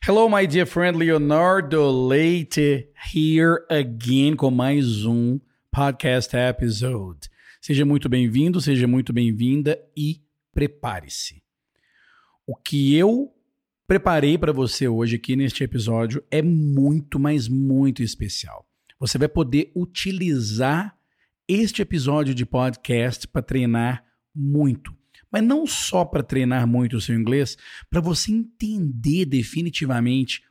Hello, my dear friend Leonardo Leite, here again com mais um podcast episode. Seja muito bem-vindo, seja muito bem-vinda e prepare-se. O que eu preparei para você hoje aqui neste episódio é muito, mas muito especial. Você vai poder utilizar este episódio de podcast para treinar muito. Mas não só para treinar muito o seu inglês, para você entender definitivamente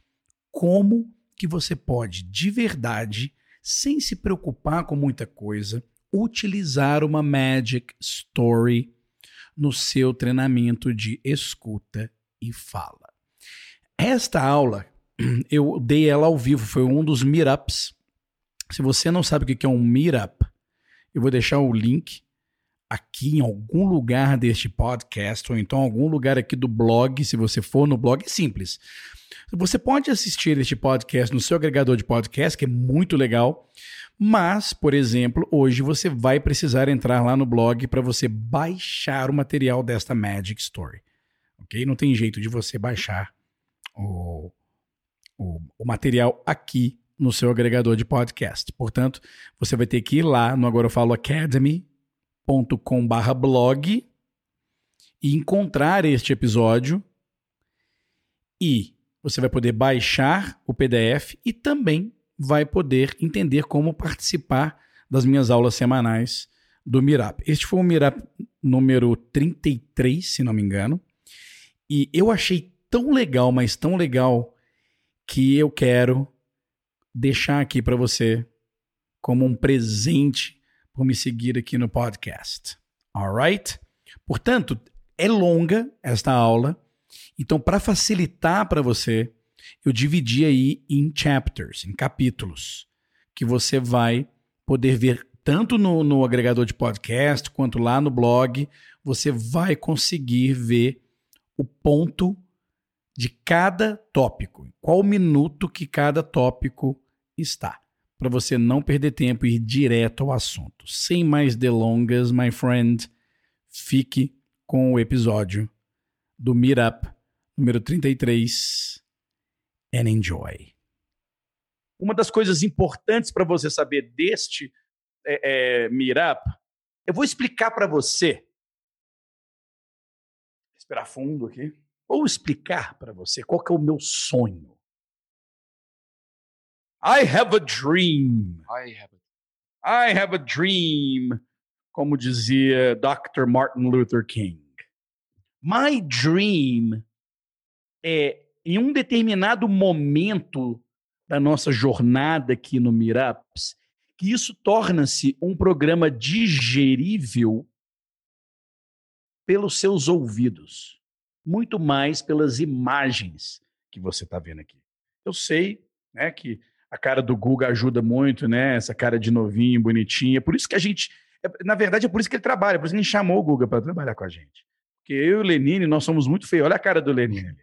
como que você pode, de verdade, sem se preocupar com muita coisa, utilizar uma Magic Story no seu treinamento de escuta e fala. Esta aula, eu dei ela ao vivo, foi um dos meetups. Se você não sabe o que é um meetup, eu vou deixar o link aqui em algum lugar deste podcast ou então algum lugar aqui do blog, se você for no blog, é simples. Você pode assistir este podcast no seu agregador de podcast, que é muito legal, mas, por exemplo, hoje você vai precisar entrar lá no blog para você baixar o material desta Magic Story. Ok? Não tem jeito de você baixar o, o, o material aqui no seu agregador de podcast. Portanto, você vai ter que ir lá no Agora Eu Falo Academy.com.br blog e encontrar este episódio e você vai poder baixar o PDF e também vai poder entender como participar das minhas aulas semanais do Mirap. Este foi o Mirap número 33, se não me engano. E eu achei tão legal, mas tão legal, que eu quero deixar aqui para você como um presente por me seguir aqui no podcast. Alright? Portanto, é longa esta aula, então para facilitar para você, eu dividi aí em chapters, em capítulos, que você vai poder ver tanto no, no agregador de podcast quanto lá no blog, você vai conseguir ver o ponto de cada tópico, qual minuto que cada tópico está, para você não perder tempo e ir direto ao assunto. Sem mais delongas, my friend, fique com o episódio do Meetup número 33 and enjoy. Uma das coisas importantes para você saber deste é, é, Meetup, eu vou explicar para você. Esperar fundo aqui. Vou explicar para você qual é o meu sonho. I have a dream. I have a... I have a dream, como dizia Dr. Martin Luther King. My dream é, em um determinado momento da nossa jornada aqui no Miraps, que isso torna-se um programa digerível pelos seus ouvidos muito mais pelas imagens que você está vendo aqui. Eu sei né, que a cara do Guga ajuda muito, né? Essa cara de novinho, bonitinha. É por isso que a gente. É, na verdade, é por isso que ele trabalha, por isso que a gente chamou o Guga para trabalhar com a gente. Porque eu e o Lenine, nós somos muito feios. Olha a cara do Lenine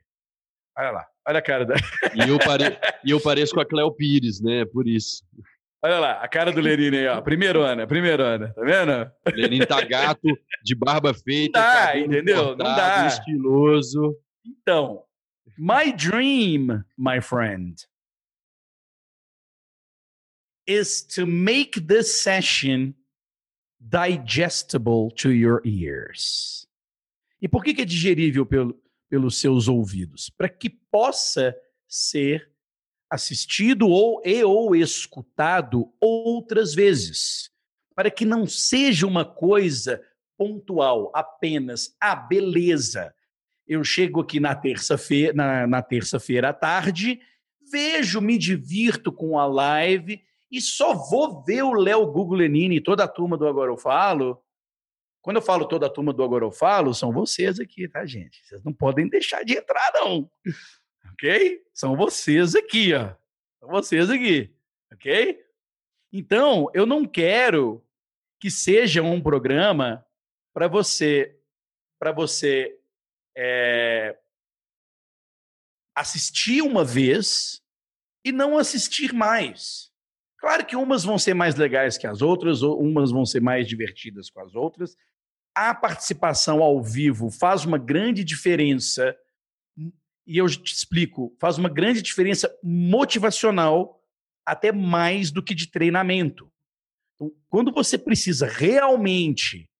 Olha lá, olha a cara da. E eu, pare... e eu pareço com a Cleo Pires, né? Por isso. Olha lá, a cara do Lenine aí, ó. Primeiro ano, primeiro ano, tá vendo? Lenine tá gato, de barba feita. Não dá, entendeu? Cortado, não dá. Estiloso. Então, my dream, my friend, is to make this session digestible to your ears. E por que, que é digerível pelo, pelos seus ouvidos? Para que possa ser assistido ou e ou escutado outras vezes, para que não seja uma coisa pontual, apenas a beleza. Eu chego aqui na terça-feira, na, na terça-feira à tarde, vejo, me divirto com a live e só vou ver o Léo Guglenini e toda a turma do Agora Eu Falo. Quando eu falo toda a turma do Agora Eu Falo, são vocês aqui, tá, gente? Vocês não podem deixar de entrar, não ok? São vocês aqui, ó. São vocês aqui, ok? Então, eu não quero que seja um programa para você, para você é, assistir uma vez e não assistir mais. Claro que umas vão ser mais legais que as outras, ou umas vão ser mais divertidas com as outras. A participação ao vivo faz uma grande diferença e eu te explico, faz uma grande diferença motivacional, até mais do que de treinamento. Então, quando você precisa realmente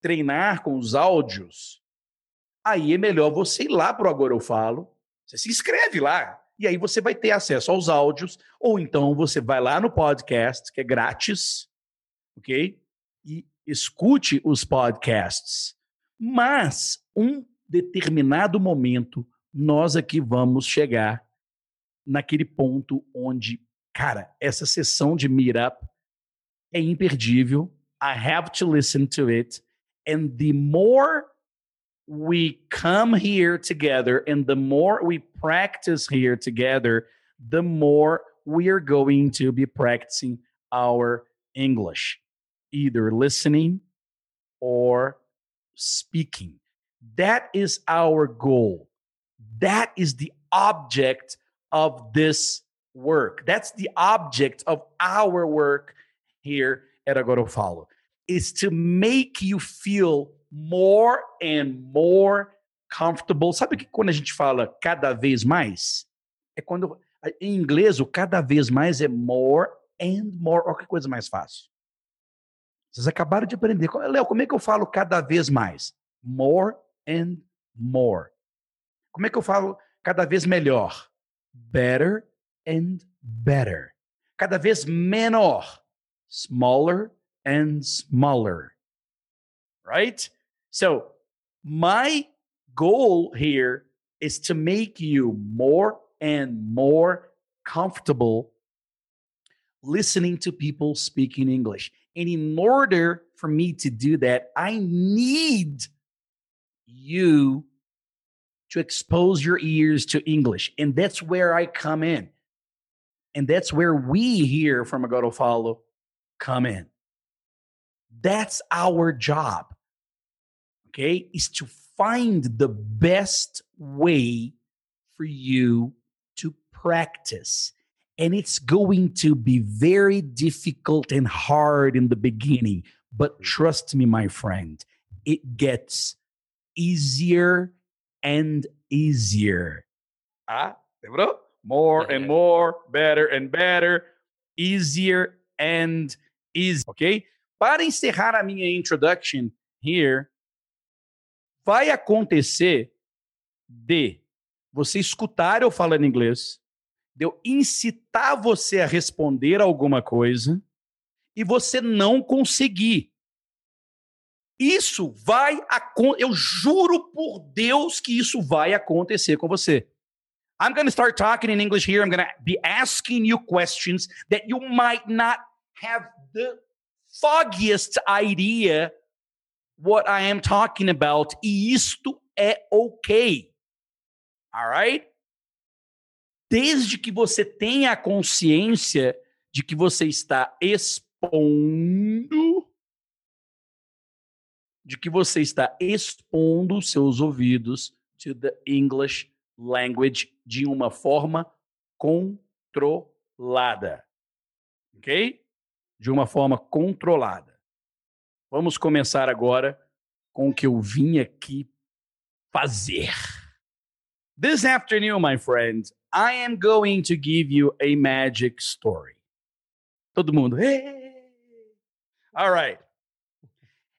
treinar com os áudios, aí é melhor você ir lá para o Agora Eu Falo, você se inscreve lá, e aí você vai ter acesso aos áudios, ou então você vai lá no podcast, que é grátis, ok? E escute os podcasts. Mas, um determinado momento, nós aqui vamos chegar naquele ponto onde, cara, essa sessão de meetup é imperdível. I have to listen to it. And the more we come here together and the more we practice here together, the more we are going to be practicing our English, either listening or speaking. That is our goal. That is the object of this work. That's the object of our work here at Agora Follow is to make you feel more and more comfortable. Sabe que quando a gente fala cada vez mais? É quando em inglês o cada vez mais é more and more. Olha que coisa mais fácil. Vocês acabaram de aprender. Léo, como é que eu falo cada vez mais? More and more. Como é que eu falo cada vez melhor? Better and better. Cada vez menor. Smaller and smaller. Right? So, my goal here is to make you more and more comfortable listening to people speaking English. And in order for me to do that, I need you to expose your ears to English. And that's where I come in. And that's where we here from Agoto Follow come in. That's our job. Okay? Is to find the best way for you to practice. And it's going to be very difficult and hard in the beginning. But trust me, my friend, it gets easier and easier. Ah, lembrou? More and more, better and better, easier and easy, ok? Para encerrar a minha introduction here, vai acontecer de você escutar eu falando inglês, de eu incitar você a responder alguma coisa e você não conseguir. Isso vai acontecer. Eu juro por Deus que isso vai acontecer com você. I'm going to start talking in English here. I'm going to be asking you questions that you might not have the foggiest idea what I am talking about. E isto é ok. Alright? Desde que você tenha a consciência de que você está expondo de que você está expondo seus ouvidos to the English language de uma forma controlada. Ok? De uma forma controlada. Vamos começar agora com o que eu vim aqui fazer. This afternoon, my friends, I am going to give you a magic story. Todo mundo, hey! All right.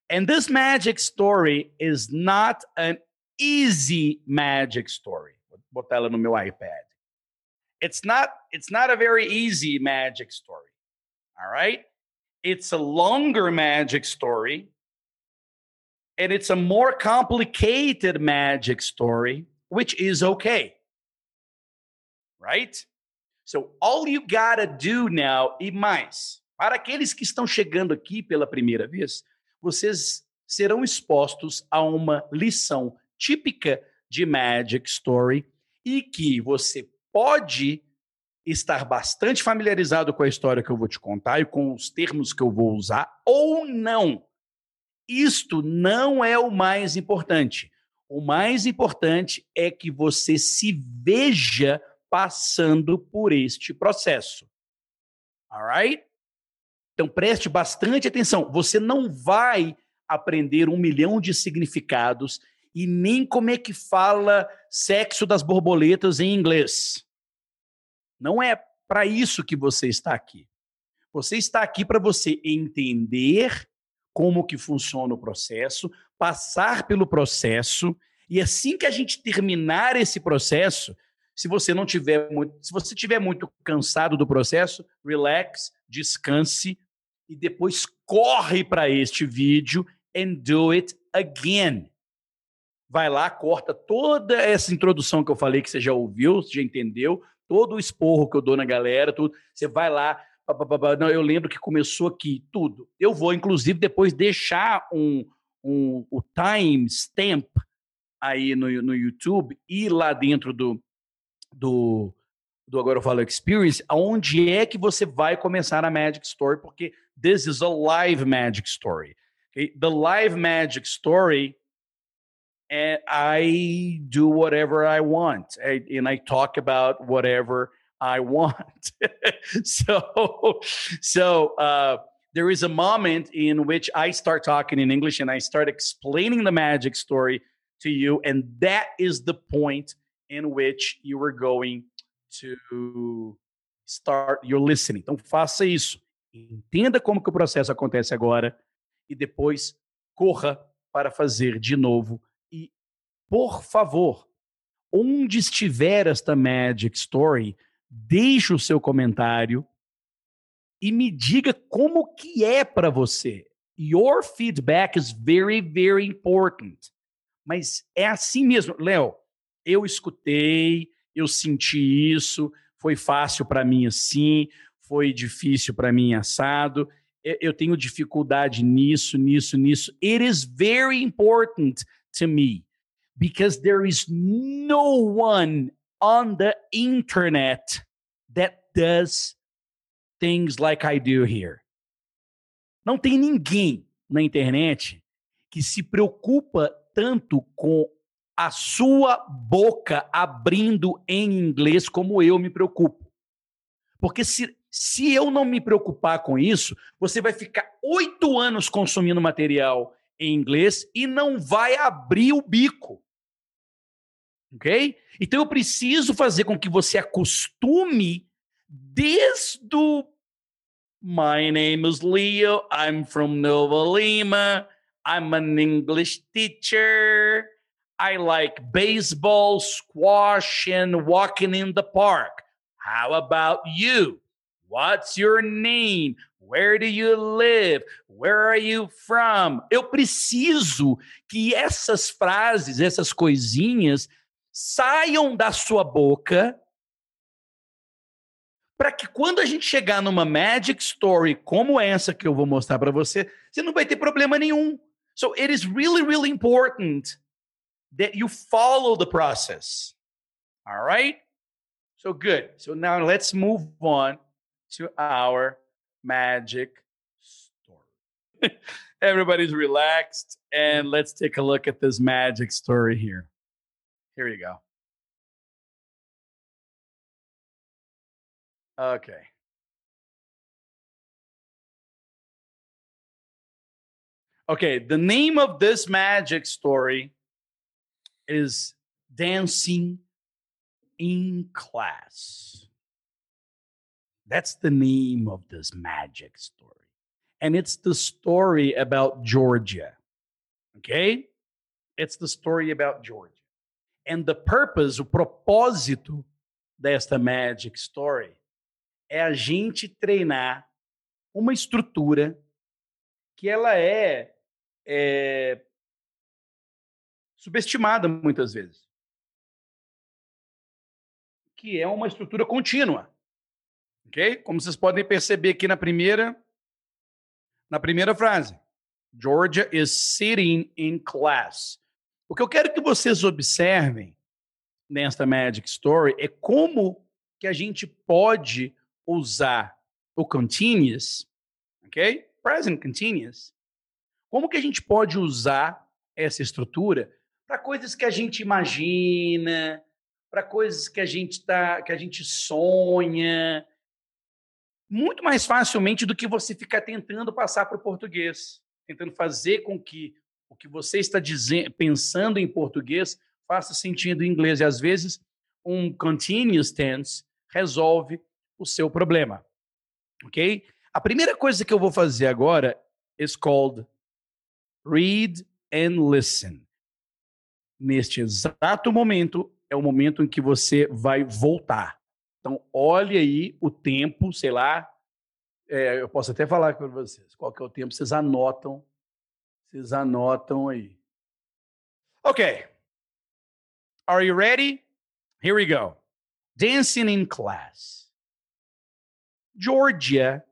And this magic story is not an easy magic story. Vou botar ela no meu iPad. It's not it's not a very easy magic story. All right? It's a longer magic story and it's a more complicated magic story, which is okay. Right? So all you got to do now e mais, para aqueles que estão chegando aqui pela primeira vez, vocês serão expostos a uma lição típica de Magic Story e que você pode estar bastante familiarizado com a história que eu vou te contar e com os termos que eu vou usar ou não. Isto não é o mais importante. O mais importante é que você se veja passando por este processo. Alright? Então preste bastante atenção. Você não vai aprender um milhão de significados e nem como é que fala sexo das borboletas em inglês. Não é para isso que você está aqui. Você está aqui para você entender como que funciona o processo, passar pelo processo e assim que a gente terminar esse processo, se você não tiver muito, se você tiver muito cansado do processo, relax, descanse e depois corre para este vídeo and do it again. Vai lá, corta toda essa introdução que eu falei que você já ouviu, já entendeu, todo o esporro que eu dou na galera, tudo. Você vai lá, não, eu lembro que começou aqui, tudo. Eu vou, inclusive, depois deixar um, um, o timestamp aí no, no YouTube e lá dentro do, do, do Agora Eu Falo Experience, aonde é que você vai começar a Magic Story, porque this is a live Magic Story. The live Magic Story and I do whatever I want, and I talk about whatever I want. so, so uh, there is a moment in which I start talking in English and I start explaining the magic story to you, and that is the point in which you are going to start your listening. Então faça isso. Entenda como que o processo acontece agora e depois corra para fazer de novo por favor, onde estiver esta Magic Story, deixe o seu comentário e me diga como que é para você. Your feedback is very, very important. Mas é assim mesmo, Léo. Eu escutei, eu senti isso, foi fácil para mim assim, foi difícil para mim assado. Eu tenho dificuldade nisso, nisso, nisso. It is very important to me because there is no one on the internet that does things like I do here. Não tem ninguém na internet que se preocupa tanto com a sua boca abrindo em inglês como eu me preocupo. Porque se, se eu não me preocupar com isso, você vai ficar oito anos consumindo material em inglês e não vai abrir o bico. Ok? Então eu preciso fazer com que você acostume desde o My name is Leo, I'm from Nova Lima, I'm an English teacher, I like baseball, squash, and walking in the park. How about you? What's your name? Where do you live? Where are you from? Eu preciso que essas frases, essas coisinhas saiam da sua boca para que quando a gente chegar numa magic story como essa que eu vou mostrar para você, você não vai ter problema nenhum. So it is really really important that you follow the process. All right? So good. So now let's move on to our magic story. Everybody's relaxed and let's take a look at this magic story here. Here you go. Okay. Okay, the name of this magic story is Dancing in Class. That's the name of this magic story. And it's the story about Georgia. Okay? It's the story about Georgia. And the purpose, o propósito desta Magic Story é a gente treinar uma estrutura que ela é, é subestimada muitas vezes. Que é uma estrutura contínua. Ok? Como vocês podem perceber aqui na primeira, na primeira frase. Georgia is sitting in class. O que eu quero que vocês observem nesta Magic Story é como que a gente pode usar o continuous, ok? Present continuous. Como que a gente pode usar essa estrutura para coisas que a gente imagina, para coisas que a gente tá, que a gente sonha, muito mais facilmente do que você ficar tentando passar para o português, tentando fazer com que O que você está dizendo, pensando em português faça sentido em inglês. E às vezes um continuous tense resolve o seu problema. Ok? A primeira coisa que eu vou fazer agora is called read and listen. Neste exato momento é o momento em que você vai voltar. Então, olhe aí o tempo, sei lá, é, eu posso até falar com vocês qual que é o tempo, vocês anotam, vocês anotam aí. Ok. Are you ready? Here we go. Dancing in class. Georgia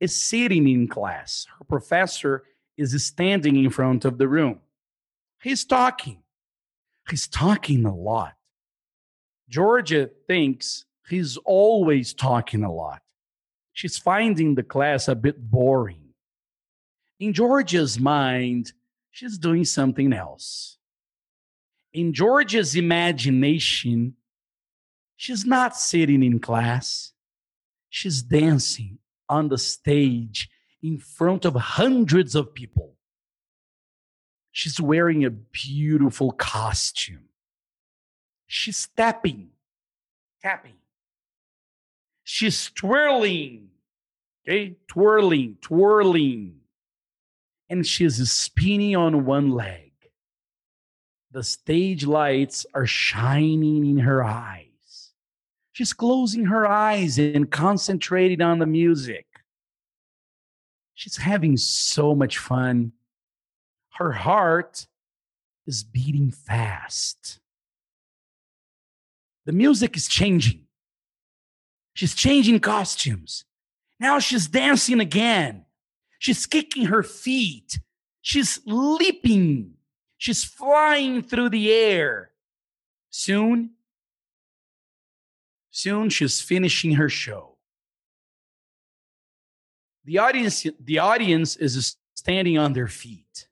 is sitting in class. Her professor is standing in front of the room. He's talking. He's talking a lot. Georgia thinks he's always talking a lot. She's finding the class a bit boring. In Georgia's mind, she's doing something else. In Georgia's imagination, she's not sitting in class. She's dancing on the stage in front of hundreds of people. She's wearing a beautiful costume. She's tapping, tapping. She's twirling, okay? Twirling, twirling. And she's spinning on one leg. The stage lights are shining in her eyes. She's closing her eyes and concentrating on the music. She's having so much fun her heart is beating fast. The music is changing. She's changing costumes. Now she's dancing again. She's kicking her feet. She's leaping. She's flying through the air. Soon, soon she's finishing her show. The audience, the audience is standing on their feet.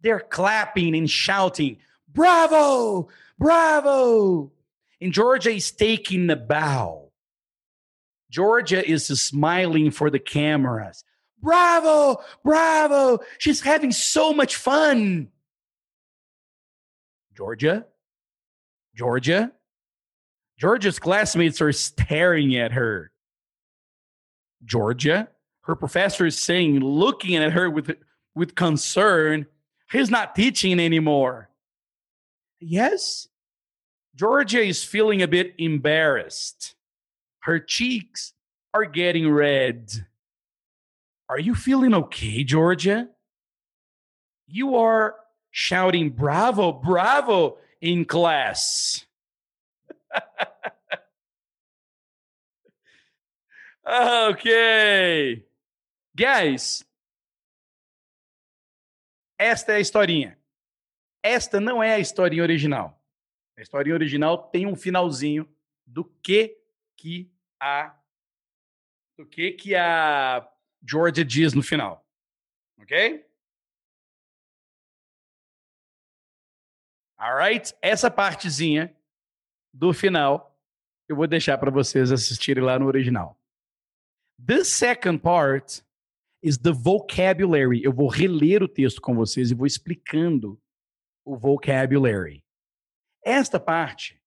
They're clapping and shouting, Bravo! Bravo! And Georgia is taking the bow. Georgia is smiling for the cameras. Bravo! Bravo! She's having so much fun. Georgia? Georgia? Georgia's classmates are staring at her. Georgia? Her professor is saying, looking at her with, with concern, He's not teaching anymore. Yes, Georgia is feeling a bit embarrassed. Her cheeks are getting red. Are you feeling okay, Georgia? You are shouting bravo, bravo in class. okay. Guys, Esta é a historinha. Esta não é a historinha original. A historinha original tem um finalzinho do que que a do que que a Georgia diz no final. OK? Alright? Essa partezinha do final eu vou deixar para vocês assistirem lá no original. The second part is the vocabulary. Eu vou reler o texto com vocês e vou explicando o vocabulary. Esta parte,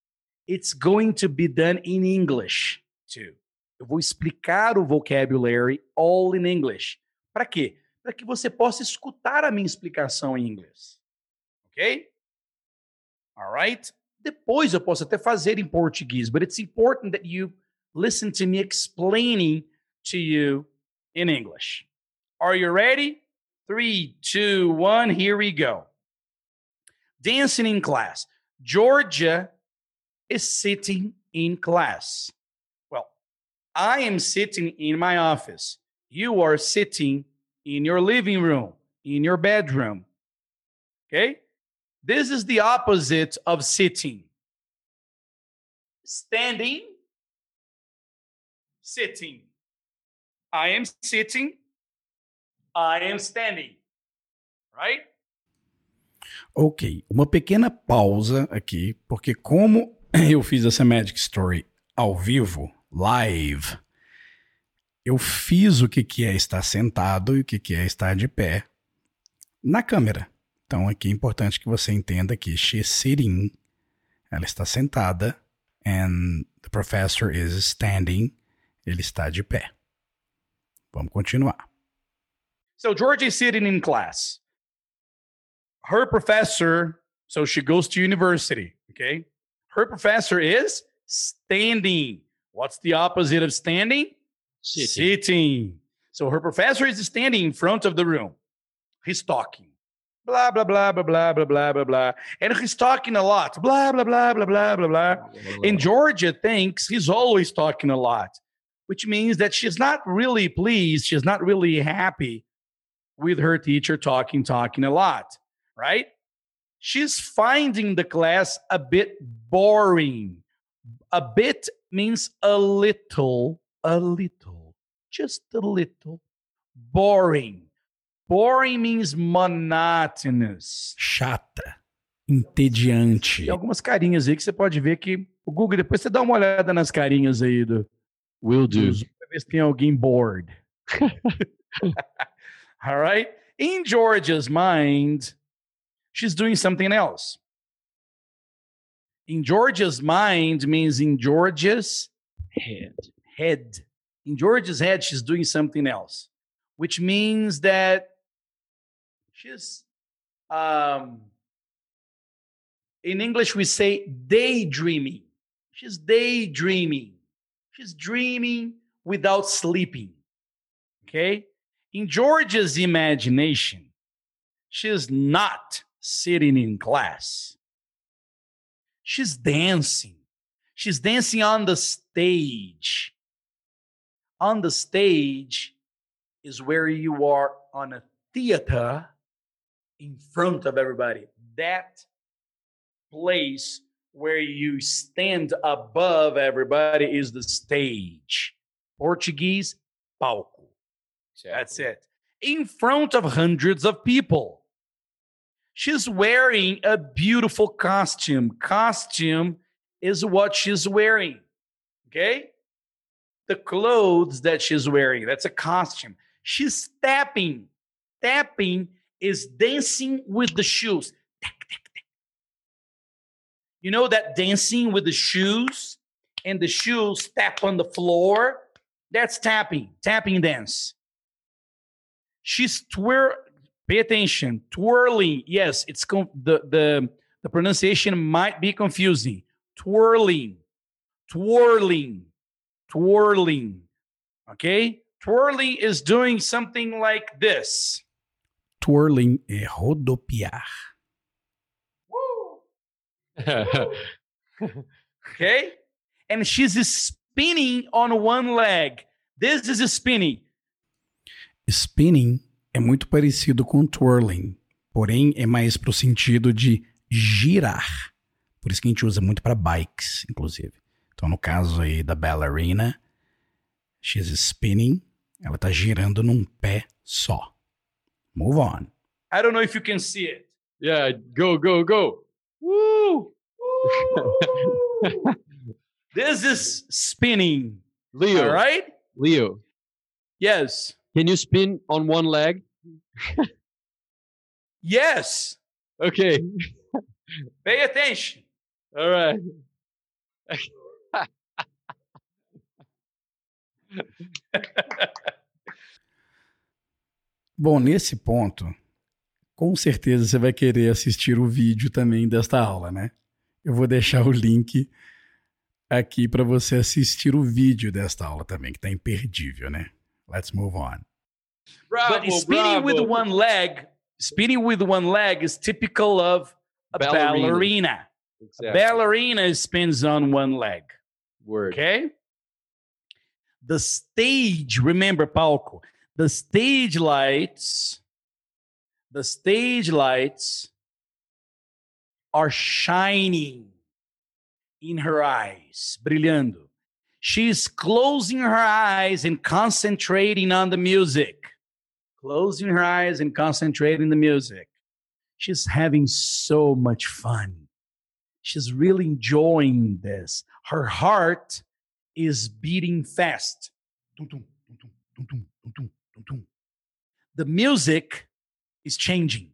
it's going to be done in English too. Eu vou explicar o vocabulary all in English. Para quê? Para que você possa escutar a minha explicação em inglês. Ok? Alright? Depois eu posso até fazer em português, but it's important that you listen to me explaining to you in English. Are you ready? Three, two, one, here we go. Dancing in class. Georgia is sitting in class. I am sitting in my office. You are sitting in your living room, in your bedroom. Okay? This is the opposite of sitting. Standing, sitting. I am sitting I am standing. Right? Ok, uma pequena pausa aqui, porque como eu fiz essa Magic Story ao vivo, live, eu fiz o que, que é estar sentado e o que, que é estar de pé na câmera. Então aqui é importante que você entenda que she's sitting, ela está sentada, and the professor is standing, ele está de pé. Vamos continuar. So Georgie is sitting in class. Her professor, so she goes to university, okay? Her professor is standing. What's the opposite of standing? Sitting. Sitting. So her professor is standing in front of the room. He's talking. Blah, blah, blah, blah, blah, blah, blah, blah, blah. And he's talking a lot. Blah, blah, blah, blah, blah, blah, blah. And Georgia thinks he's always talking a lot, which means that she's not really pleased. She's not really happy with her teacher talking, talking a lot, right? She's finding the class a bit boring. A bit means a little, a little, just a little boring. Boring means monotonous. Chata, entediante. Tem algumas carinhas aí que você pode ver que o Google, depois você dá uma olhada nas carinhas aí do, Will do. pra ver se tem alguém bored. All right? In Georgia's mind, she's doing something else. In Georgia's mind means in Georgia's Head. head. In Georgia's head, she's doing something else, which means that she's, um, in English, we say daydreaming. She's daydreaming. She's dreaming without sleeping. Okay? In Georgia's imagination, she's not sitting in class. She's dancing. She's dancing on the stage. On the stage is where you are on a theater in front of everybody. That place where you stand above everybody is the stage. Portuguese, palco. That's it. In front of hundreds of people. She's wearing a beautiful costume. Costume is what she's wearing. Okay? The clothes that she's wearing, that's a costume. She's tapping. Tapping is dancing with the shoes. You know that dancing with the shoes and the shoes tap on the floor? That's tapping, tapping dance. She's twir. Pay attention, twirling. Yes, it's com- the the the pronunciation might be confusing. Twirling, twirling, twirling. Okay, twirling is doing something like this. Twirling é rodopiar. Okay, and she's spinning on one leg. This is a spinning. Spinning é muito parecido com twirling, porém é mais pro sentido de girar. Por isso que a gente usa muito para bikes, inclusive. Então, no caso aí da ballerina, she's spinning, ela tá girando num pé só. Move on. I don't know if you can see it. yeah, go, go, go. Woo! Woo! this is spinning. Leo. All right? Leo, Yes. Can you spin on one leg? Yes. Okay. Pay attention. All right. Bom, nesse ponto, com certeza você vai querer assistir o vídeo também desta aula, né? Eu vou deixar o link aqui para você assistir o vídeo desta aula também, que tá imperdível, né? Let's move on. Bravo, but spinning bravo. with one leg, spinning with one leg is typical of a Ballerina. ballerina. Exactly. Ballerina spins on one leg. Word. Okay? The stage, remember, palco, the stage lights, the stage lights are shining in her eyes, brilhando. She's closing her eyes and concentrating on the music. Closing her eyes and concentrating the music. She's having so much fun. She's really enjoying this. Her heart is beating fast. The music is changing.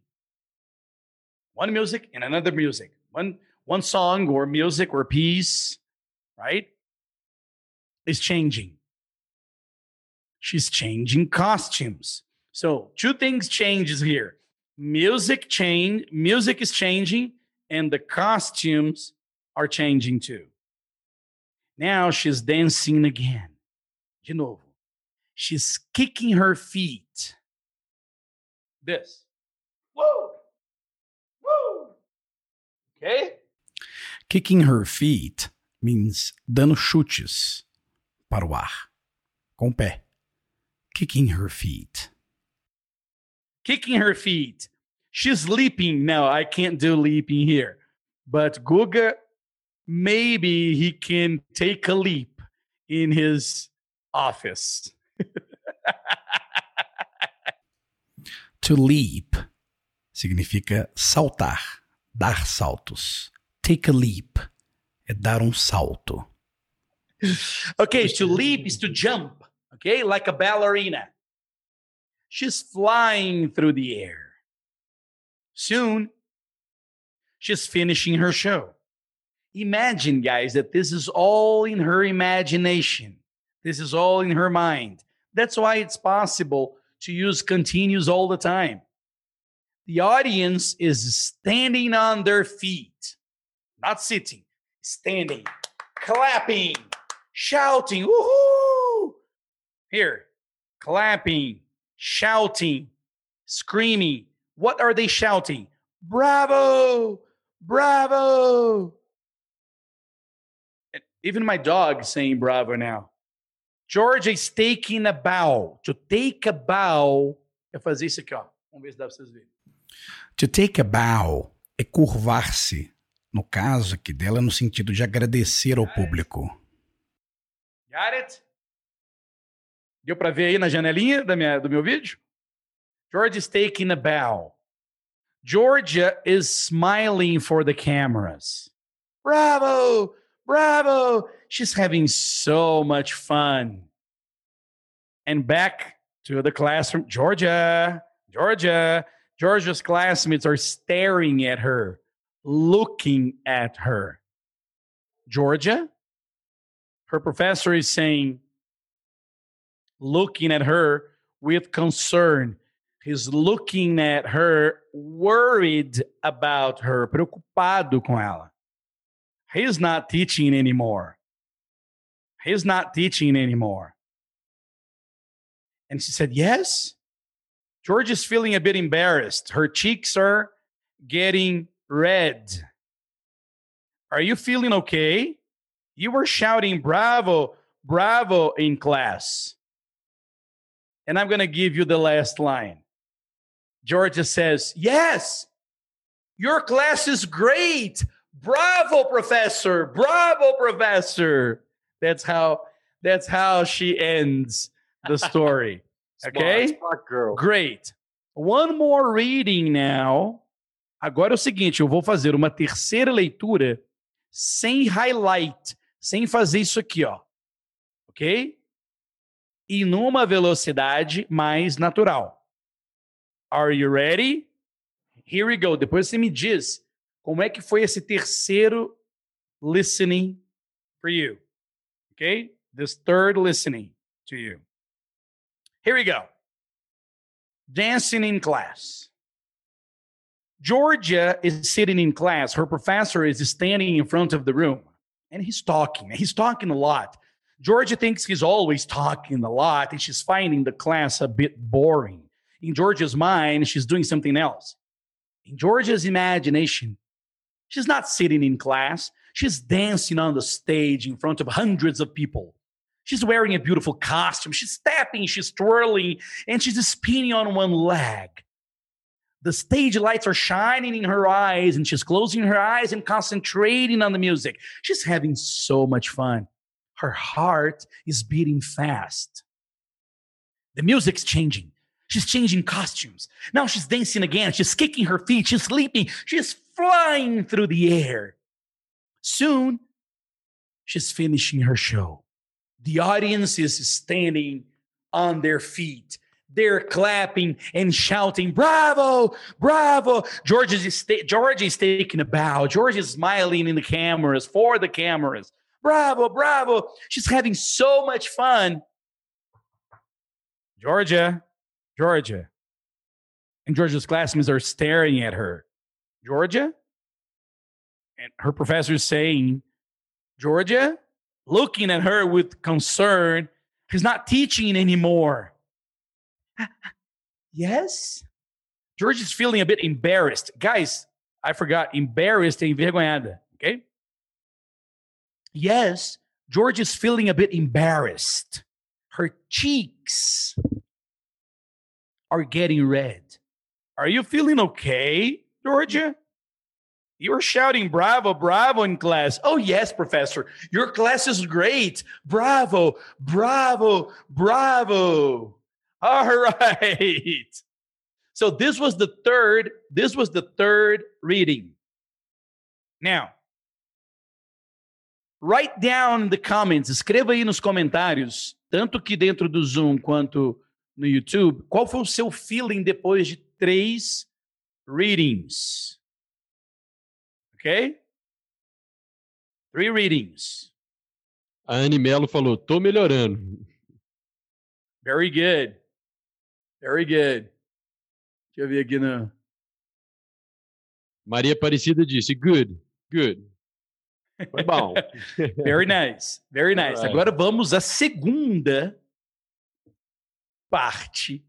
One music and another music. One one song or music or piece, right? Is changing. She's changing costumes. So two things changes here. Music change, music is changing, and the costumes are changing too. Now she's dancing again. De novo. She's kicking her feet. This. Woo! Woo! Okay? Kicking her feet means dando chutes para o ar com o pé. Kicking her feet. Kicking her feet. She's leaping. No, I can't do leaping here. But Guga, maybe he can take a leap in his office. To leap significa saltar, dar saltos. Take a leap é dar um salto. Okay, to leap is to jump, okay, like a ballerina. She's flying through the air. Soon, she's finishing her show. Imagine, guys, that this is all in her imagination. This is all in her mind. That's why it's possible to use continuous all the time. The audience is standing on their feet, not sitting, standing, clapping, shouting, woohoo! Here, clapping, shouting, screaming. What are they shouting? Bravo! Bravo! And even my dog is saying bravo now. George is taking a bow. To take a bow é fazer isso aqui, ó. Vamos ver se dá pra vocês verem. To take a bow é curvar-se. No caso aqui dela, no sentido de agradecer ao público. Got it? Deu para ver aí na janelinha da minha, do meu vídeo? George is taking a bow. Georgia is smiling for the cameras. Bravo! Bravo! She's having so much fun. And back to the classroom. Georgia, Georgia, Georgia's classmates are staring at her, looking at her. Georgia, her professor is saying, looking at her with concern. He's looking at her, worried about her, preocupado com ela. He's not teaching anymore. He's not teaching anymore. And she said, Yes. George is feeling a bit embarrassed. Her cheeks are getting red. Are you feeling okay? You were shouting bravo, bravo in class. And I'm going to give you the last line. Georgia says, Yes, your class is great. Bravo, professor. Bravo, professor. That's how that's how she ends the story. Okay? Smart. Great. One more reading now. Agora é o seguinte, eu vou fazer uma terceira leitura sem highlight, sem fazer isso aqui, ó. OK? E numa velocidade mais natural. Are you ready? Here we go. Depois você me diz como é que foi esse terceiro listening for you. Okay? This third listening to you. Here we go. Dancing in class. Georgia is sitting in class. Her professor is standing in front of the room and he's talking. He's talking a lot. Georgia thinks he's always talking a lot and she's finding the class a bit boring. In Georgia's mind, she's doing something else. In Georgia's imagination, she's not sitting in class. She's dancing on the stage in front of hundreds of people. She's wearing a beautiful costume. She's stepping, she's twirling, and she's spinning on one leg. The stage lights are shining in her eyes, and she's closing her eyes and concentrating on the music. She's having so much fun. Her heart is beating fast. The music's changing. She's changing costumes. Now she's dancing again. She's kicking her feet. She's leaping. She's flying through the air. Soon, she's finishing her show. The audience is standing on their feet. They're clapping and shouting, "Bravo, bravo!" George is George is taking a bow. George is smiling in the cameras for the cameras. Bravo, bravo! She's having so much fun. Georgia, Georgia, and Georgia's classmates are staring at her. Georgia, and her professor is saying, Georgia, looking at her with concern. He's not teaching anymore. Yes? George is feeling a bit embarrassed. Guys, I forgot, embarrassed e envergonhada, okay? Yes, George is feeling a bit embarrassed. Her cheeks are getting red. Are you feeling okay, Georgia? You were shouting bravo, bravo in class. Oh, yes, professor. Your class is great. Bravo, bravo, bravo. All right. So this was the third, this was the third reading. Now, write down in the comments, escreva aí nos comentários, tanto que dentro do Zoom quanto no YouTube, qual foi o seu feeling depois de três readings? Ok? Three readings. A Anne Melo falou: tô melhorando. Very good. Very good. Deixa eu ver aqui no. Maria Aparecida disse: good, good. Foi bom. Very nice. Very nice. Right. Agora vamos à segunda parte,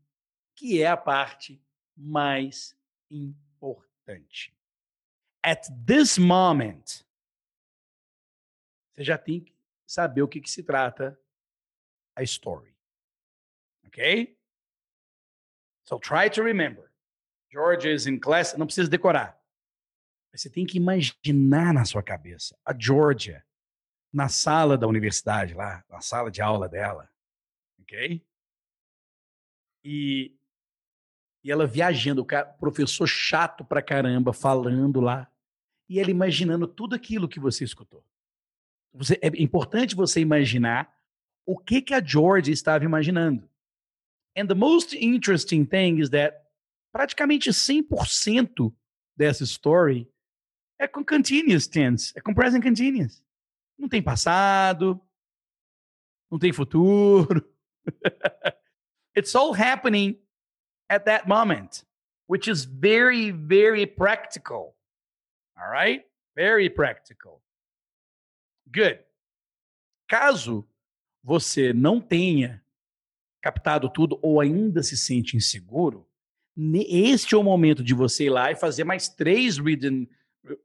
que é a parte mais importante at this moment, você já tem que saber o que, que se trata a story. Ok? So try to remember. George is in class, não precisa decorar. Você tem que imaginar na sua cabeça a Georgia na sala da universidade lá, na sala de aula dela. Ok? E e ela viajando, o professor chato pra caramba, falando lá. E ela imaginando tudo aquilo que você escutou. Você, é importante você imaginar o que, que a George estava imaginando. And the most interesting thing is that praticamente 100% dessa story é com continuous tense, é com present continuous. Não tem passado, não tem futuro. It's all happening at that moment, which is very, very practical. All right? Very practical. Good. Caso você não tenha captado tudo ou ainda se sente inseguro, este é o momento de você ir lá e fazer mais três read and,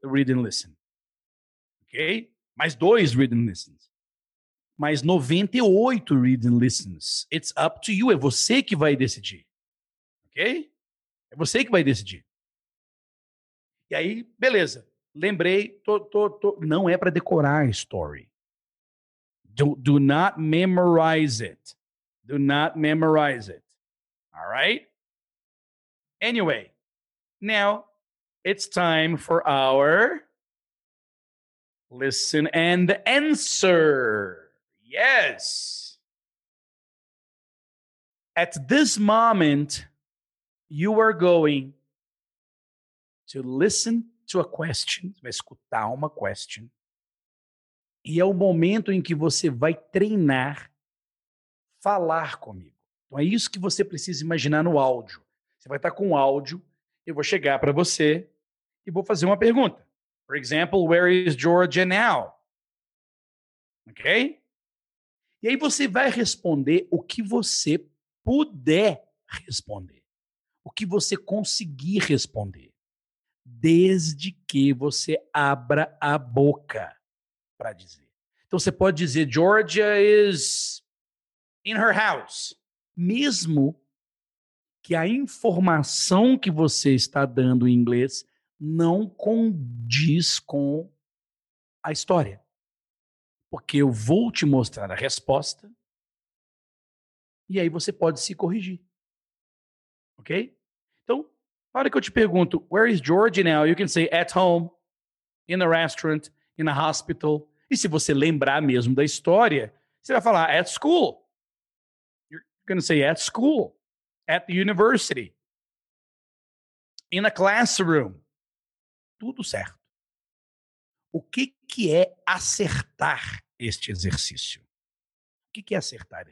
read and listen. Ok? Mais dois read and listens. Mais 98 read and listens. It's up to you. É você que vai decidir. Ok? É você que vai decidir. E aí, beleza. Lembrei, tô, tô, tô. não é para decorar a story. Do, do not memorize it. Do not memorize it. All right? Anyway, now it's time for our listen and answer. Yes. At this moment, you are going to listen to a question, vai escutar uma question, e é o momento em que você vai treinar falar comigo. Então é isso que você precisa imaginar no áudio. Você vai estar com o áudio, eu vou chegar para você e vou fazer uma pergunta. For example, where is Georgia now? Ok? E aí você vai responder o que você puder responder o que você conseguir responder, desde que você abra a boca para dizer. Então você pode dizer Georgia is in her house, mesmo que a informação que você está dando em inglês não condiz com a história. Porque eu vou te mostrar a resposta e aí você pode se corrigir. Ok? Então, na hora que eu te pergunto, where is George now? You can say at home, in a restaurant, in a hospital. E se você lembrar mesmo da história, você vai falar at school. Going to say at school. at the university, in a classroom. Tudo certo. O que, que é acertar este exercício? O que, que é acertar?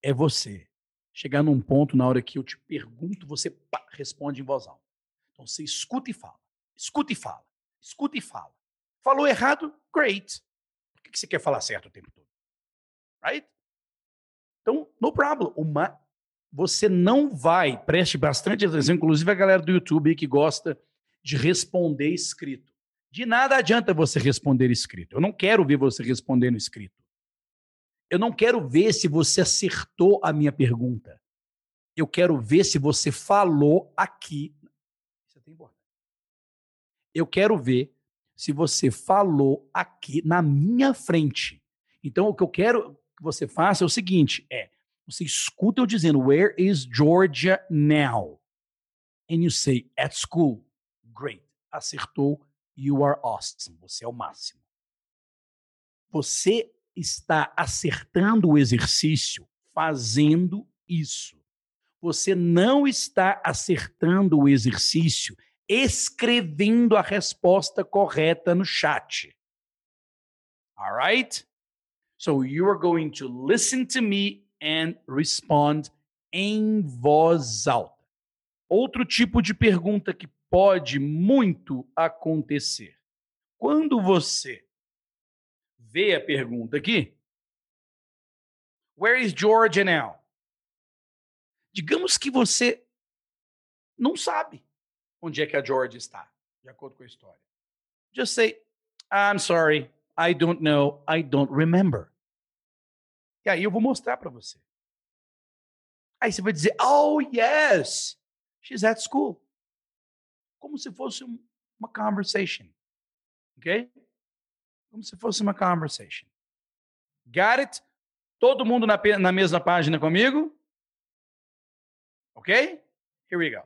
É você chegar num ponto na hora que eu te pergunto, você pá, responde em voz alta. Então você escuta e fala, escuta e fala, escuta e fala. Falou errado? Great. Por que, que você quer falar certo o tempo todo? Right? Então, no problem. Uma, você não vai, preste bastante atenção, inclusive a galera do YouTube que gosta de responder escrito. De nada adianta você responder escrito. Eu não quero ver você respondendo escrito. Eu não quero ver se você acertou a minha pergunta. Eu quero ver se você falou aqui. Isso é importante. Eu quero ver se você falou aqui na minha frente. Então, o que eu quero que você faça é o seguinte: é você escuta eu dizendo Where is Georgia now? And you say at school. Great. Acertou. You are awesome. Você é o máximo. Você está acertando o exercício fazendo isso. Você não está acertando o exercício escrevendo a resposta correta no chat. All right? So you are going to listen to me and respond em voz alta. Outro tipo de pergunta que pode muito acontecer. Quando você vê a pergunta aqui, Where is Georgia now? Digamos que você não sabe onde é que a Georgia está, de acordo com a história. Just say, I'm sorry, I don't know, I don't remember. E aí eu vou mostrar para você. Aí você vai dizer, oh yes, she's at school. Como se fosse uma conversation. Ok? Como se fosse uma conversation. Got it? Todo mundo na, na mesma página comigo? Ok? Here we go.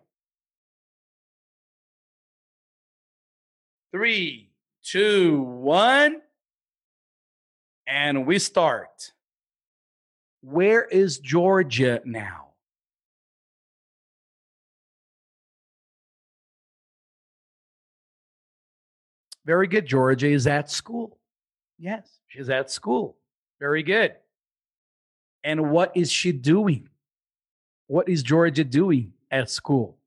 Three, two, one, and we start. Where is Georgia now? Very good. Georgia is at school. Yes, she's at school. Very good. And what is she doing? What is Georgia doing at school?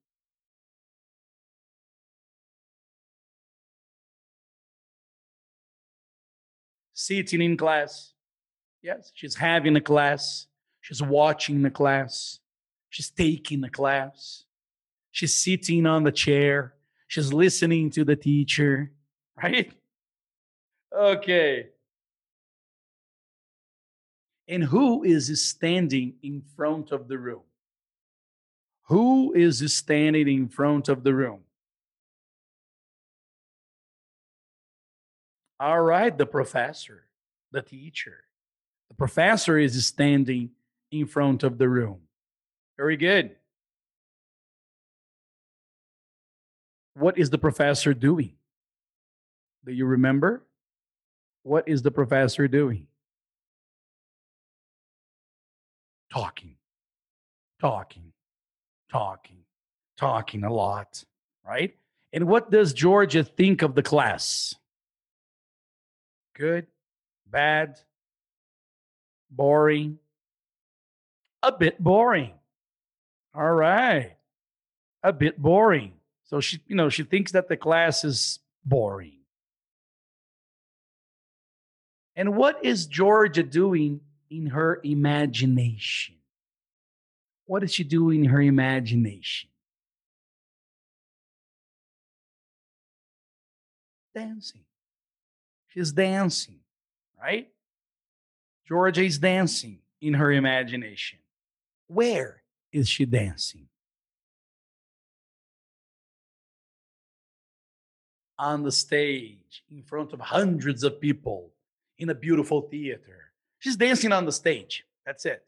Sitting in class. Yes, she's having a class. She's watching the class. She's taking the class. She's sitting on the chair. She's listening to the teacher. Right? Okay. And who is standing in front of the room? Who is standing in front of the room? All right, the professor, the teacher. The professor is standing in front of the room. Very good. What is the professor doing? Do you remember? What is the professor doing? Talking, talking, talking, talking a lot, right? And what does Georgia think of the class? Good, bad, boring, a bit boring. All right. A bit boring. So she, you know, she thinks that the class is boring. And what is Georgia doing in her imagination? What is she doing in her imagination? Dancing. She's dancing, right? Georgia is dancing in her imagination. Where is she dancing? On the stage, in front of hundreds of people, in a beautiful theater. She's dancing on the stage. That's it.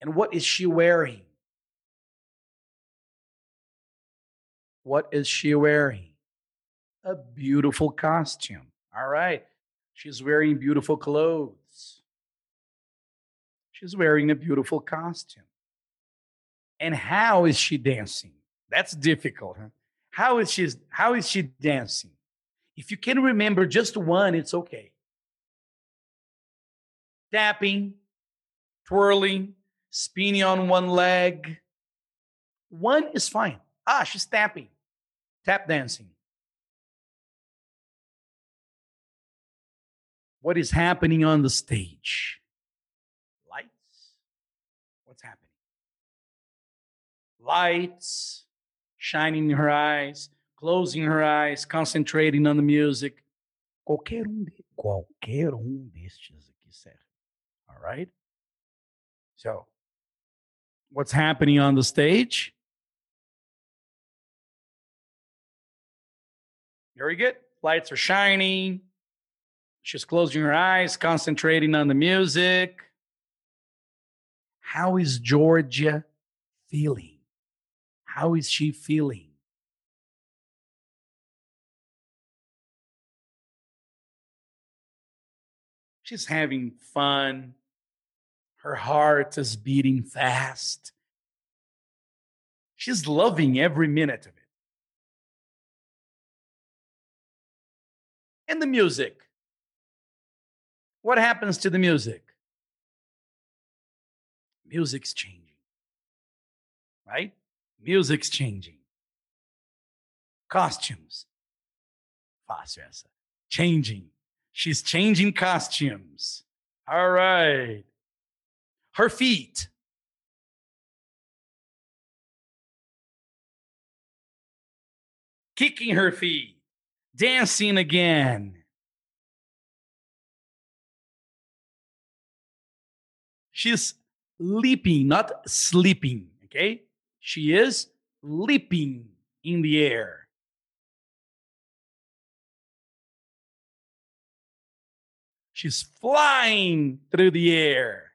And what is she wearing? What is she wearing? A beautiful costume. All right. She's wearing beautiful clothes. She's wearing a beautiful costume. And how is she dancing? That's difficult, huh? How is she how is she dancing? If you can remember just one, it's okay. Tapping, twirling, spinning on one leg. One is fine. Ah, she's tapping. Tap dancing. What is happening on the stage? Lights. What's happening? Lights shining in her eyes, closing her eyes, concentrating on the music. Qualquer um, de, qualquer um destes aqui serve. All right? So, what's happening on the stage? Very good. Lights are shining. She's closing her eyes, concentrating on the music. How is Georgia feeling? How is she feeling? She's having fun. Her heart is beating fast. She's loving every minute of it. And the music. What happens to the music? Music's changing, right? Music's changing. Costumes. Fácil essa. Changing. She's changing costumes. All right. Her feet. Kicking her feet. Dancing again. She's leaping, not sleeping, okay? She is leaping in the air. She's flying through the air.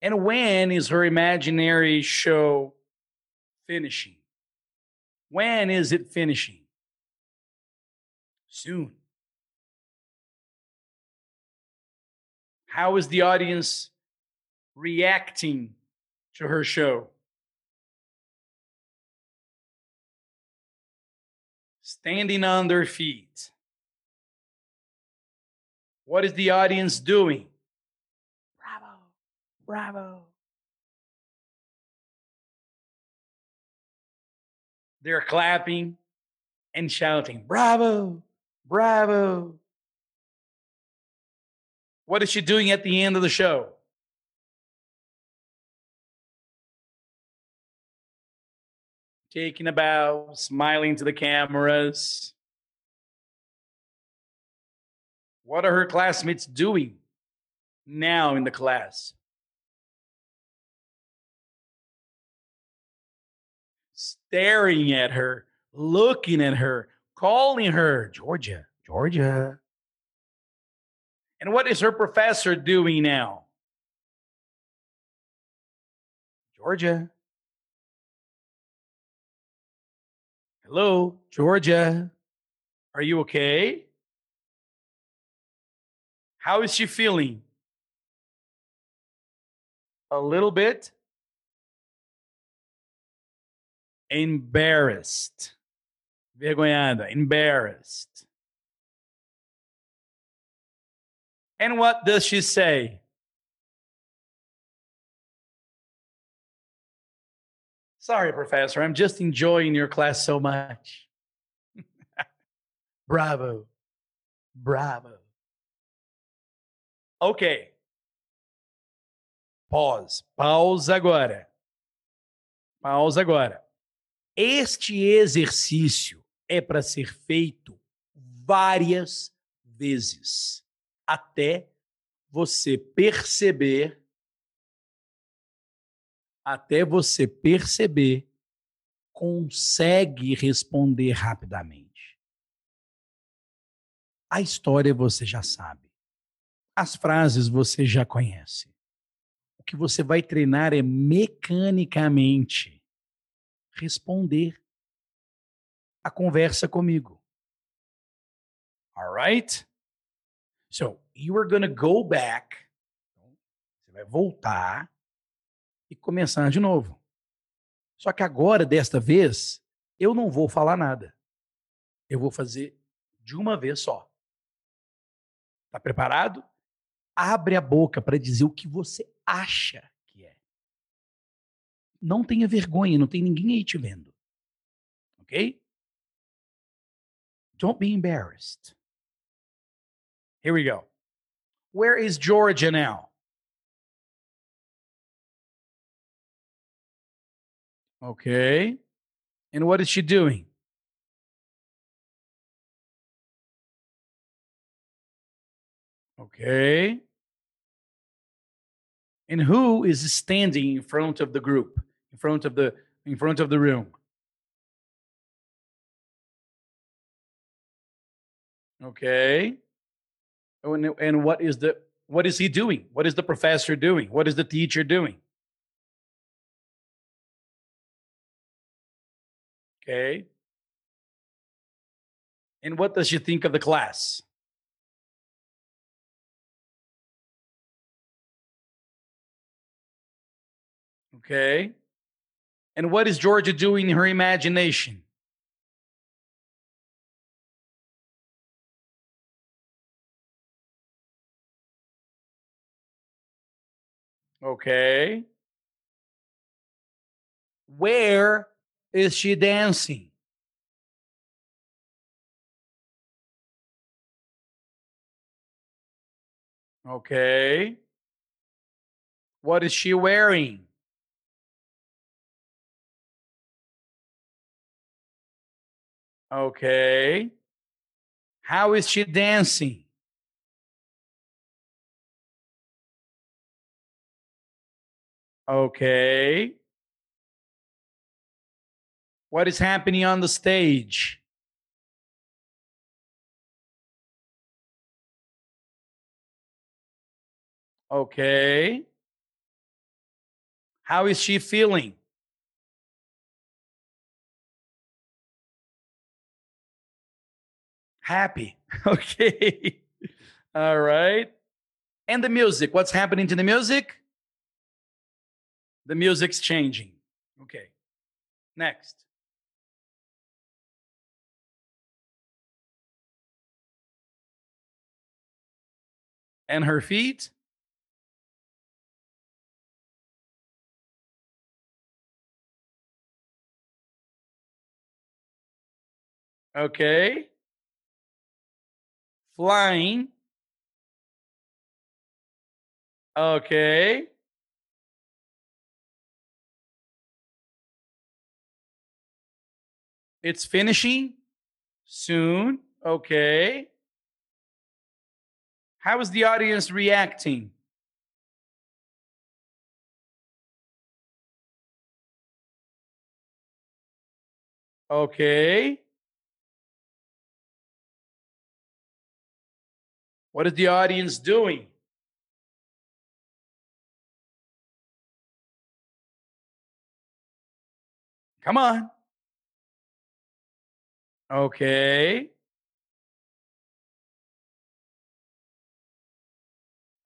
And when is her imaginary show finishing? When is it finishing? Soon. How is the audience reacting to her show? Standing on their feet. What is the audience doing? Bravo, bravo. They're clapping and shouting, Bravo, bravo. What is she doing at the end of the show? Taking a bow, smiling to the cameras. What are her classmates doing now in the class? Staring at her, looking at her, calling her, Georgia, Georgia. And what is her professor doing now? Georgia. Hello, Georgia. Are you okay? How is she feeling? A little bit embarrassed. Vergonhada, embarrassed. And what does she say? Sorry, professor, I'm just enjoying your class so much. Bravo. Bravo. Ok. Pause. Pausa agora. Pausa agora. Este exercício é para ser feito várias vezes até você perceber até você perceber consegue responder rapidamente. A história você já sabe. As frases você já conhece. O que você vai treinar é mecanicamente responder a conversa comigo. Alright? So, you are going to go back. Você vai voltar e começar de novo. Só que agora, desta vez, eu não vou falar nada. Eu vou fazer de uma vez só. Tá preparado? Abre a boca para dizer o que você acha. Não tenha vergonha, não tem ninguém aí te vendo. Ok? Don't be embarrassed. Here we go. Where is Georgia now? Okay. And what is she doing? Okay. And who is standing in front of the group, front of the in front of the room? Okay. And, and what is the what is he doing? What is the professor doing? What is the teacher doing? Okay. And what does she think of the class? Okay. And what is Georgia doing in her imagination? Okay. Where is she dancing? Okay. What is she wearing? Okay. How is she dancing? Okay. What is happening on the stage? Okay. How is she feeling? Happy. Okay. All right. And the music. What's happening to the music? The music's changing. Okay. Next. And her feet? Okay. Flying. Okay. It's finishing soon. Okay. How is the audience reacting? Okay. What is the audience doing? Come on. Okay.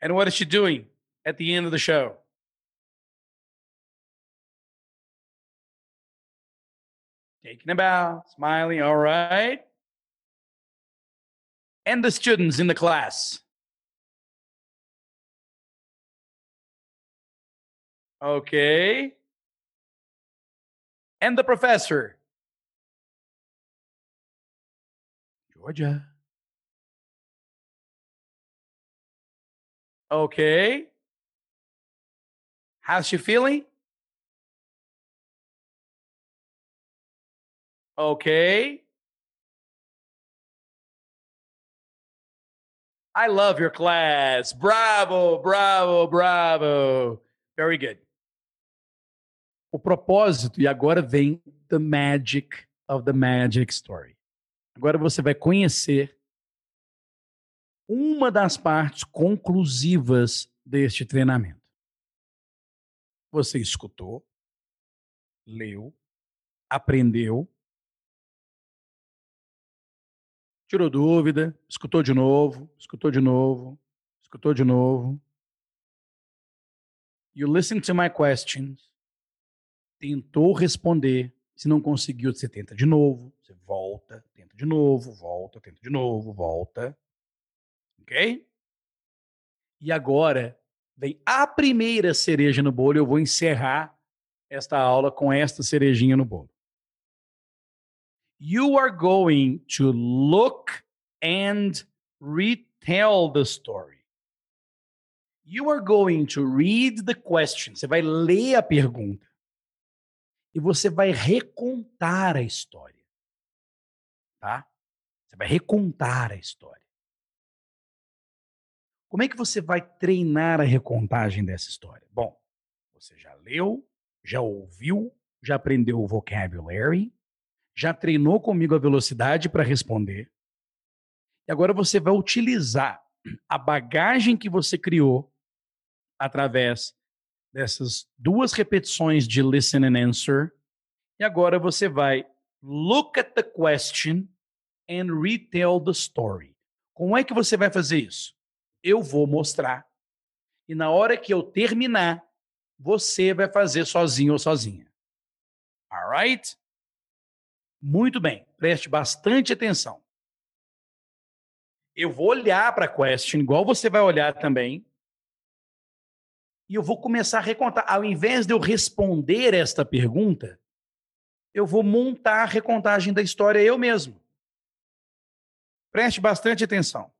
And what is she doing at the end of the show? Taking a bow, smiling, all right. And the students in the class. Okay. And the professor. Georgia. Okay. How's she feeling? Okay. I love your class. Bravo, bravo, bravo. Very good. O propósito, e agora vem the magic of the magic story. Agora você vai conhecer uma das partes conclusivas deste treinamento. Você escutou, leu, aprendeu. Tirou dúvida, escutou de novo, escutou de novo, escutou de novo. You listen to my questions. Tentou responder. Se não conseguiu, você tenta de novo. Você volta, tenta de novo, volta, tenta de novo, volta. Ok? E agora vem a primeira cereja no bolo. Eu vou encerrar esta aula com esta cerejinha no bolo. You are going to look and retell the story. You are going to read the question. Você vai ler a pergunta. E você vai recontar a história. Tá? Você vai recontar a história. Como é que você vai treinar a recontagem dessa história? Bom, você já leu, já ouviu, já aprendeu o vocabulary, já treinou comigo a velocidade para responder. E agora você vai utilizar a bagagem que você criou através dessas duas repetições de listen and answer. E agora você vai look at the question and retell the story. Como é que você vai fazer isso? eu vou mostrar. E na hora que eu terminar, você vai fazer sozinho ou sozinha. Alright? Muito bem. Preste bastante atenção. Eu vou olhar para a question, igual você vai olhar também. E eu vou começar a recontar. Ao invés de eu responder esta pergunta, eu vou montar a recontagem da história eu mesmo. Preste bastante atenção.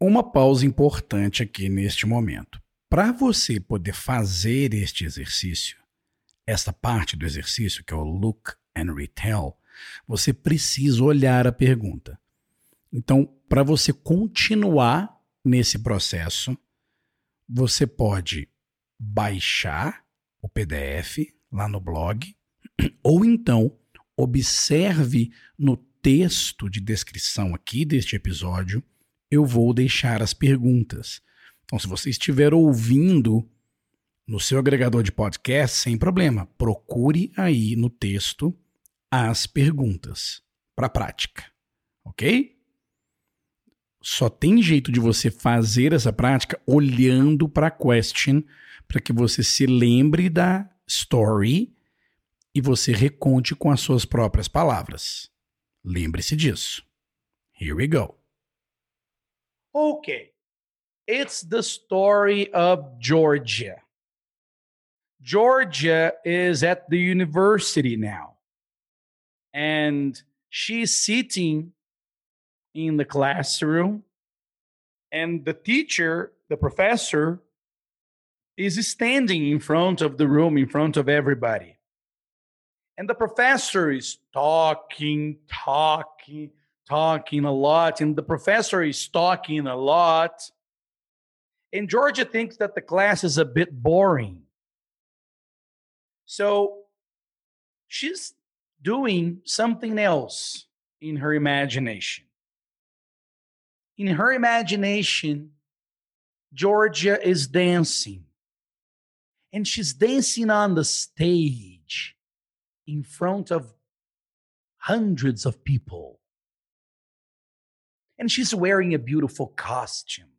Uma pausa importante aqui neste momento. Para você poder fazer este exercício, esta parte do exercício, que é o look and retell, você precisa olhar a pergunta. Então, para você continuar nesse processo, você pode baixar o PDF lá no blog, ou então observe no texto de descrição aqui deste episódio eu vou deixar as perguntas. Então, se você estiver ouvindo no seu agregador de podcast, sem problema, procure aí no texto as perguntas para prática, ok? Só tem jeito de você fazer essa prática olhando para a question, para que você se lembre da story e você reconte com as suas próprias palavras. Lembre-se disso. Here we go. Okay. It's the story of Georgia. Georgia is at the university now. And she's sitting in the classroom. And the teacher, the professor, is standing in front of the room, in front of everybody. And the professor is talking, talking, talking a lot, and the professor is talking a lot. And Georgia thinks that the class is a bit boring. So she's doing something else in her imagination. In her imagination, Georgia is dancing. And she's dancing on the stage in front of hundreds of people and she's wearing a beautiful costume.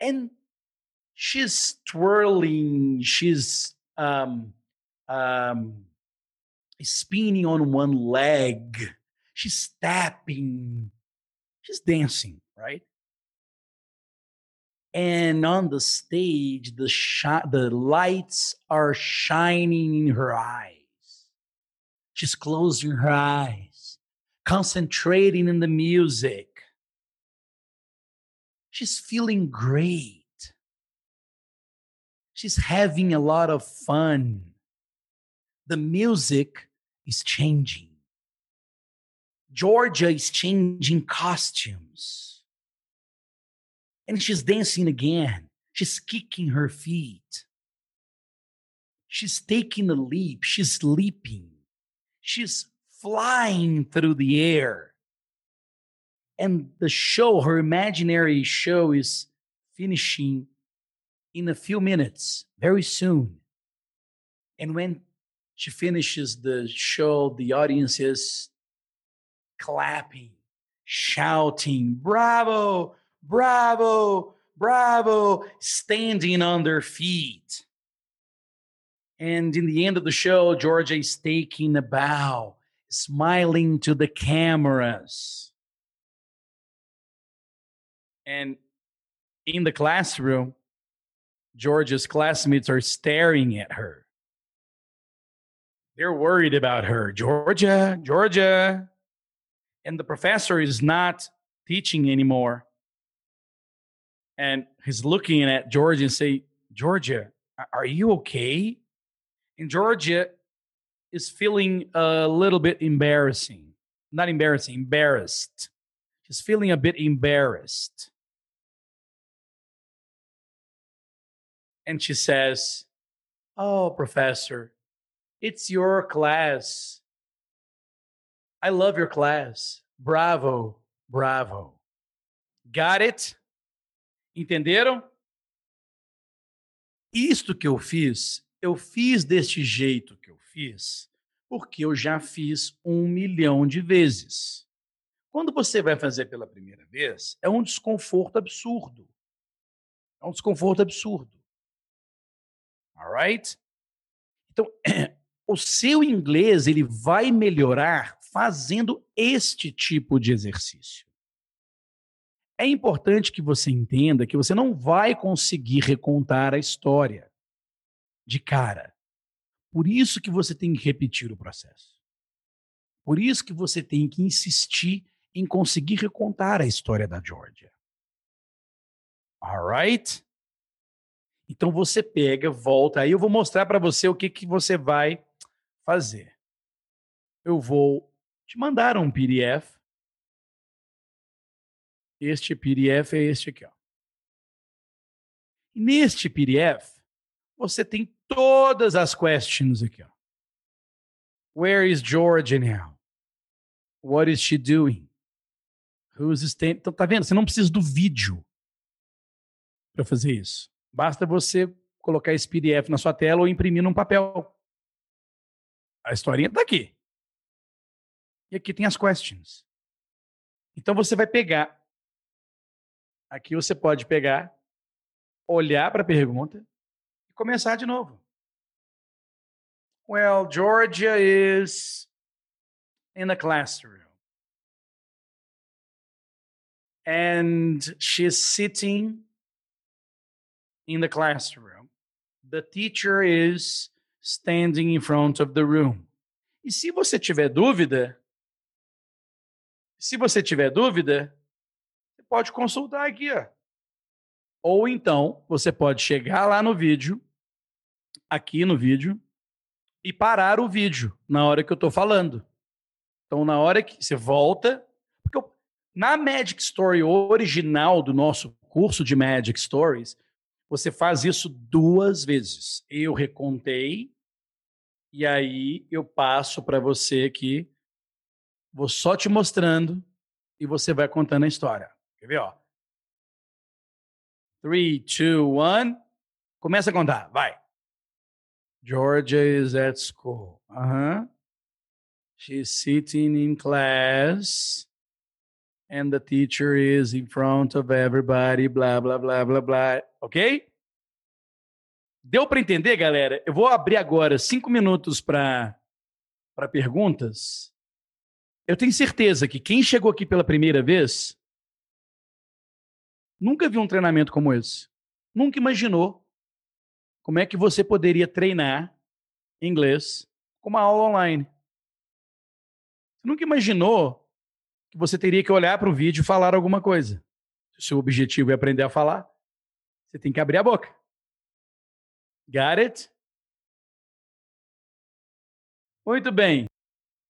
And she's twirling, she's um, um, spinning on one leg, she's tapping, she's dancing, right? And on the stage, the shi- the lights are shining in her eyes. She's closing her eyes concentrating in the music. She's feeling great. She's having a lot of fun. The music is changing. Georgia is changing costumes. And she's dancing again. She's kicking her feet. She's taking a leap. She's leaping. She's flying through the air. And the show, her imaginary show, is finishing in a few minutes, very soon. And when she finishes the show, the audience is clapping, shouting, bravo, bravo, bravo, standing on their feet. And in the end of the show, Georgia is taking a bow, smiling to the cameras. And in the classroom, Georgia's classmates are staring at her. They're worried about her. Georgia, Georgia. And the professor is not teaching anymore. And he's looking at Georgia and say, Georgia, are you okay? And Georgia is feeling a little bit embarrassing. Not embarrassing, embarrassed. She's feeling a bit embarrassed. And she says, Oh, professor, it's your class. I love your class. Bravo, bravo. Got it? Entenderam? Isto que eu fiz, eu fiz deste jeito que eu fiz, porque eu já fiz um milhão de vezes. Quando você vai fazer pela primeira vez, é um desconforto absurdo. É um desconforto absurdo. Alright? Então, o seu inglês ele vai melhorar fazendo este tipo de exercício. É importante que você entenda que você não vai conseguir recontar a história de cara. Por isso que você tem que repetir o processo. Por isso que você tem que insistir em conseguir recontar a história da Georgia. Alright? Então você pega, volta. Aí eu vou mostrar para você o que, que você vai fazer. Eu vou te mandar um PDF. Este PDF é este aqui, ó. Neste PDF, você tem todas as questions aqui, ó. Where is Georgia now? What is she doing? Who's standing? Então, tá vendo? Você não precisa do vídeo para fazer isso. Basta você colocar esse PDF na sua tela ou imprimir num papel. A historinha está aqui. E aqui tem as questions. Então você vai pegar. Aqui você pode pegar, olhar para a pergunta e começar de novo. Well, Georgia is in a classroom. And she's sitting in the classroom. The teacher is standing in front of the room. E se você tiver dúvida, se você tiver dúvida, você pode consultar aqui, ó. Ou então, você pode chegar lá no vídeo, aqui no vídeo, e parar o vídeo na hora que eu estou falando. Então, na hora que você volta, porque eu, na Magic Story original do nosso curso de Magic Stories, você faz isso duas vezes. Eu recontei e aí eu passo para você aqui. Vou só te mostrando e você vai contando a história. Quer ver, ó? 3, 2, 1. Começa a contar, vai. Georgia is at school. Uh-huh. She's sitting in class and the teacher is in front of everybody, blá, blá, blá, blá, blá. Ok? Deu para entender, galera? Eu vou abrir agora cinco minutos para perguntas. Eu tenho certeza que quem chegou aqui pela primeira vez nunca viu um treinamento como esse. Nunca imaginou como é que você poderia treinar inglês com uma aula online. Você nunca imaginou que você teria que olhar para o vídeo e falar alguma coisa. Se o seu objetivo é aprender a falar, você tem que abrir a boca. Got it? Muito bem.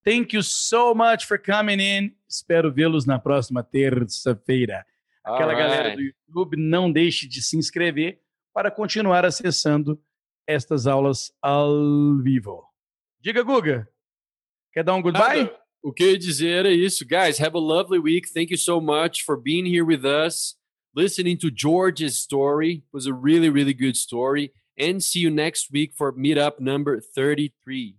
Thank you so much for coming in. Espero vê-los na próxima terça-feira. Aquela right. galera do YouTube, não deixe de se inscrever para continuar acessando estas aulas ao vivo. Diga, Guga. Quer dar um goodbye? O que dizer é isso. Guys, have a lovely week. Thank you so much for being here with us. Listening to George's story it was a really, really good story. And see you next week for meetup number 33.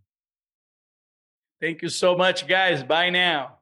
Thank you so much, guys. Bye now.